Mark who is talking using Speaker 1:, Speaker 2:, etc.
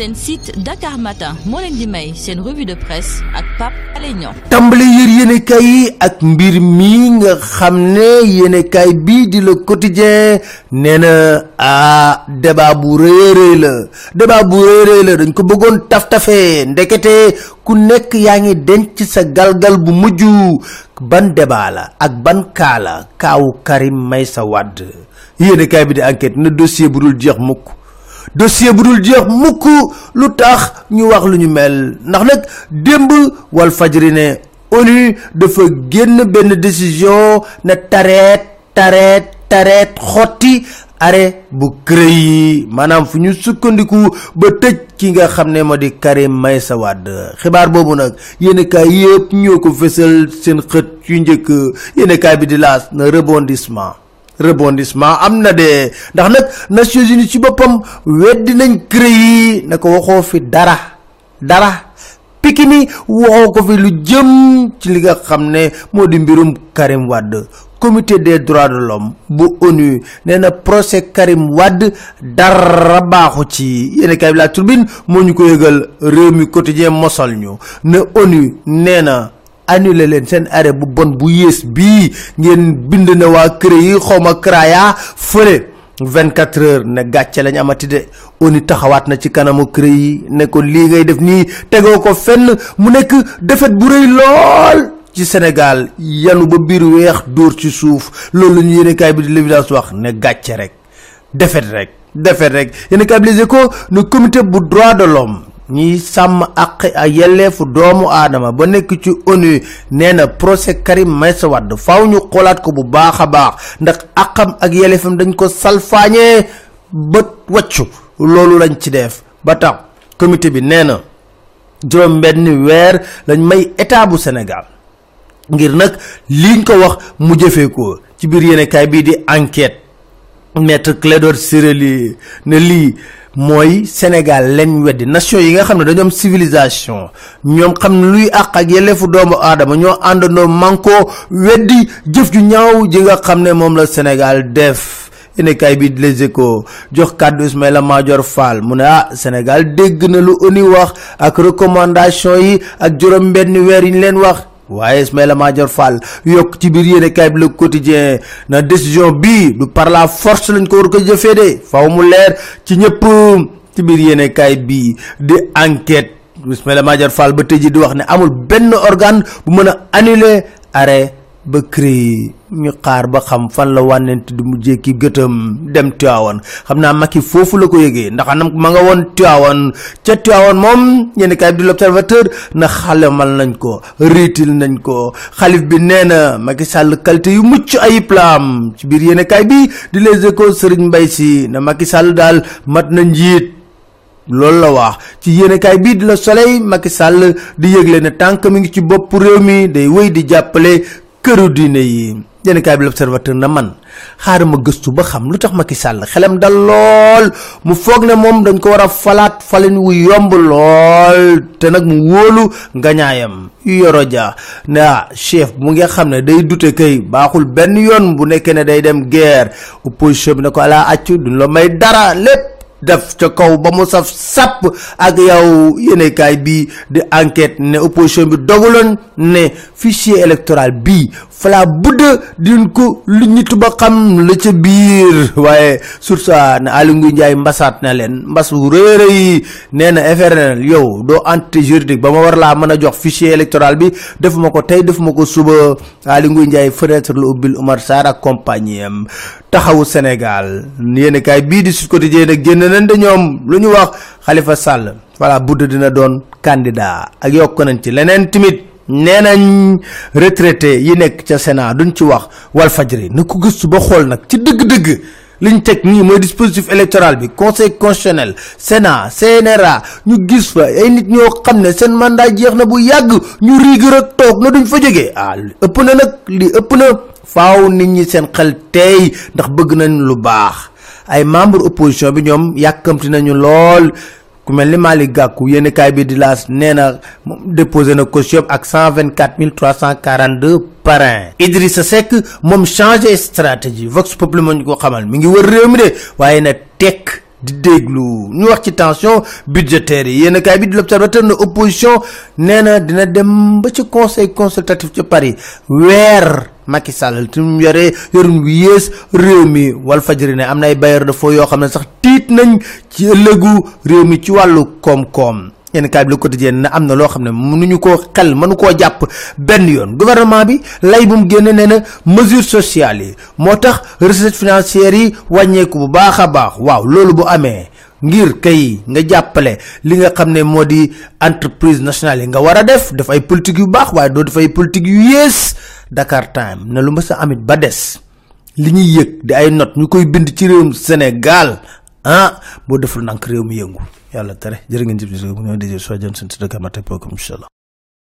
Speaker 1: seen site Dakar Matin moo leen di may seen revue de presse ak Pape Alé Niang.
Speaker 2: Tàmbali yër yéenekaay yi ak mbir mi nga xam ne yéenekaay bii di le quotidien nee na ah débat bu rëy rëy la. Débat bu rëy rëy la dañ ko bëggoon taf-tafee ndekete ku nekk yaa ngi denc sa galgal bu mujj. Ban débat la ak ban kaa kaawu Karim Meïssa Wade. Yéenekaay bi di enquête na dossier bu dul jeex mukk dossier bu dul jeex mukk. Lu tax ñu wax lu ñu mel. Ndax nag démb wal ONU dafa génn benn décision ne tareet tareet tareet xotti arrêt bu CREI yi. Maanaam fu ñu sukkandiku ba tëj ki nga xam ne moo di Karim Meïssa Wade. Xibaar boobu nag yëpp ñoo ko fësal seen xët yu njëkk. Na rebondissement rebondissement am na de. Ndax nag Nations Unies ci boppam weddi nañ yi na ko fi dara dara. Pikini waxoo ko fi lu jëm ci li nga xam ne moo di mbirum Karim comité des droits de l'homme bu ONU nee na procès Karim Wade dara baaxu ci. Yéen kay la turbine moo ñu ko yëgal réew mi quotidien mosal ñu ne ONU nee na annulé leen seen arrêt bu bon bu yées bii. Ngeen bind na waa CREI yi xawma CRAYA fële. 24 heures ne gàcce lañ amati de. ONU taxawaat na ci kanamu CREI yi ne ko lii ngay def tegoo ko fenn. Mu nekk defet bu rëy lool. Ci Sénégal yanu ba biir weex dóor ci suuf. Loolu ñu yéenekaay bi di l'évidence wax ne gàcce rek. Defet rek. Defet rek. Yéenekaay bi Les Échos ne comité bu droit de l'homme ñiy sàmm ak yelleefu doomu aadama ba nekk ci ONU nee na procès Karim Meïssa Wade faaw ñu xoolaat ko bu baax a baax ndax akam ak yelleefam dañ ko salfaañee ba waccu loolu lañ ci def ba tax comité bi nee na juróom benn weer lañ may état bu Sénégal ngir nag liñ ko wax mu jëfee ko ci biir yéenekaay bii di enquête maître Clédor Ciré Ly ne lii mooy Sénégal lañ weddi. Nation yi nga xam dañoo am civilisation ñoom xam luy àq ak yelleefu doomu aadama ñoo àndandoo manko weddi jëf ju ñaaw ji nga moom la Sénégal def. Yéenekaay bi Les Échos jox Madior Fall mu ne ah Sénégal dégg na lu ONU wax ak recommandation yi ak benn yi wax waaye Ismaïla Madior Fall? Yokk ci biir yéenekaay bi Le Quotidien na décision bii du par la force lañ ko war ko jëfee de. Faw mu leer ci ñëpp ci biir yéenekaay bii di enquête. Ismaïla Madior Fall ba tey di wax ne amul benn organe bu mën a annuler arrêt ba CREI ñu xaar ba xam fan la wànnent di mujjee ki gëtam dem Tiwaawan. Xam naa Macky foofu la ko yëgee ndax anam ma nga woon Tiwaawan. Ca Tiwaawan moom ñenn kaay bi di l'observateur na xalemal nañ ko riitil nañ ko. Xalif bi nee na Macky Sall qualité yu mucc ayib la am. Ci biir yéen kaay bi di Les Échos Serigne Mbaye Sy na Macky Sall daal mat na njiit. Loolu la wax. Ci yéenekaay bii di la Soleil Macky Sall di yëgle ne tànk mi ngi ci bopp réew mi day wéy di jàppale këru diine yi. Yéenekaay bi l'Observateur na man xaaral ma gëstu ba xam lu tax Macky Sall xelam dal lool mu foog ne dañ ko war a falaat falin wu yomb lool te nag mu wóolu ngañaayam. Yoro ja ne ah chef mu nga xam ne day dute kay baaxul benn yoon bu nekkee ne day dem guerre. Opposition bi ne ala accu duñ la may dara lépp def ca kaw ba mu saf sàpp ak yow yéenekaay bi di enquête ne opposition bi dogaloon ne fichier électoral bii fala budda din ko lu ñitu ba xam la ca biir. Waaye sur ça ne Aly Ngouille Ndiaye mbasaat na leen. Mbas wu réere yi nee na FRN yow doo entité juridique ba ma war laa mën a jox fichier électoral bi. Defuma ko tey defuma ko suba. Aly Ngouille Ndiaye fenêtre la ubbil Oumar Sarr ak compagnie taxawu Sénégal. Yéenekaay bii di Sud Quotidien génn nañ de ñoom lu ñu wax Khalifa Sall. Voilà budda dina doon candidat. Ak yokk nañ ci leneen tamit. Nee nañ retraité yi nekk ca Sénat duñ ci wax Walfadjri. Na ko gëstu ba xool nag ci dëgg-dëgg. Liñ teg nii mooy dispositif électoral bi conseil constitutionnel Sénat CNRA ñu gis fa ay nit ñoo xam ne seen mandat jeex na bu yàgg. Ñu riig rek toog na duñ fa jógee. Ah ëpp na nag li ëpp na. Faaw nit ñi seen xel teey ndax bëgg nañ lu baax ay membre opposition bi ñoom yàkkamti nañu lool. Ku mel ni Malick Gakou yéen kaay bi di laas nee na déposé na caution ak cent vingt quatre mille trois cent quarante deux parrain Idrissa Seck moom changé stratégie. Vox Populi moo ñu ko xamal. Mi ngi wër réew mi de waaye na tekk di déglu. Ñu wax ci tension budgétaire yi. Yéen kay bi l'observateur ne opposition nee na dina dem ba ci conseil consultatif ci Paris. Weer Macky Sall tu mu yore yorun wi yées réew mi wal fajri ne am na ay bailleur de fonds yoo xam ne sax tiit nañ ci réew mi ci wàllu koom-koom yenn kaay bi quotidien ne am na loo xam ne mënuñu koo xel mënu koo jàpp benn yoon. Gouvernement bi lay bu mu génne nee na mesures sociales yi moo tax recettes financières yi wàññeeku bu baax baax. Waaw bu ngir kay nga jàppale li nga xam ne di entreprise nationale yi nga war def def ay politique yu baax waaye doo def ay politique yu Dakar Time ne lu mës a amit ba des. Li ñuy di ay note ñu bind ci réewum Sénégal ah bo deful nank réew mi yëngu yàlla tere jërë ngeen jëf di soo mu so dajee sunu jëm sant dëkk ma teg bokkum inshallah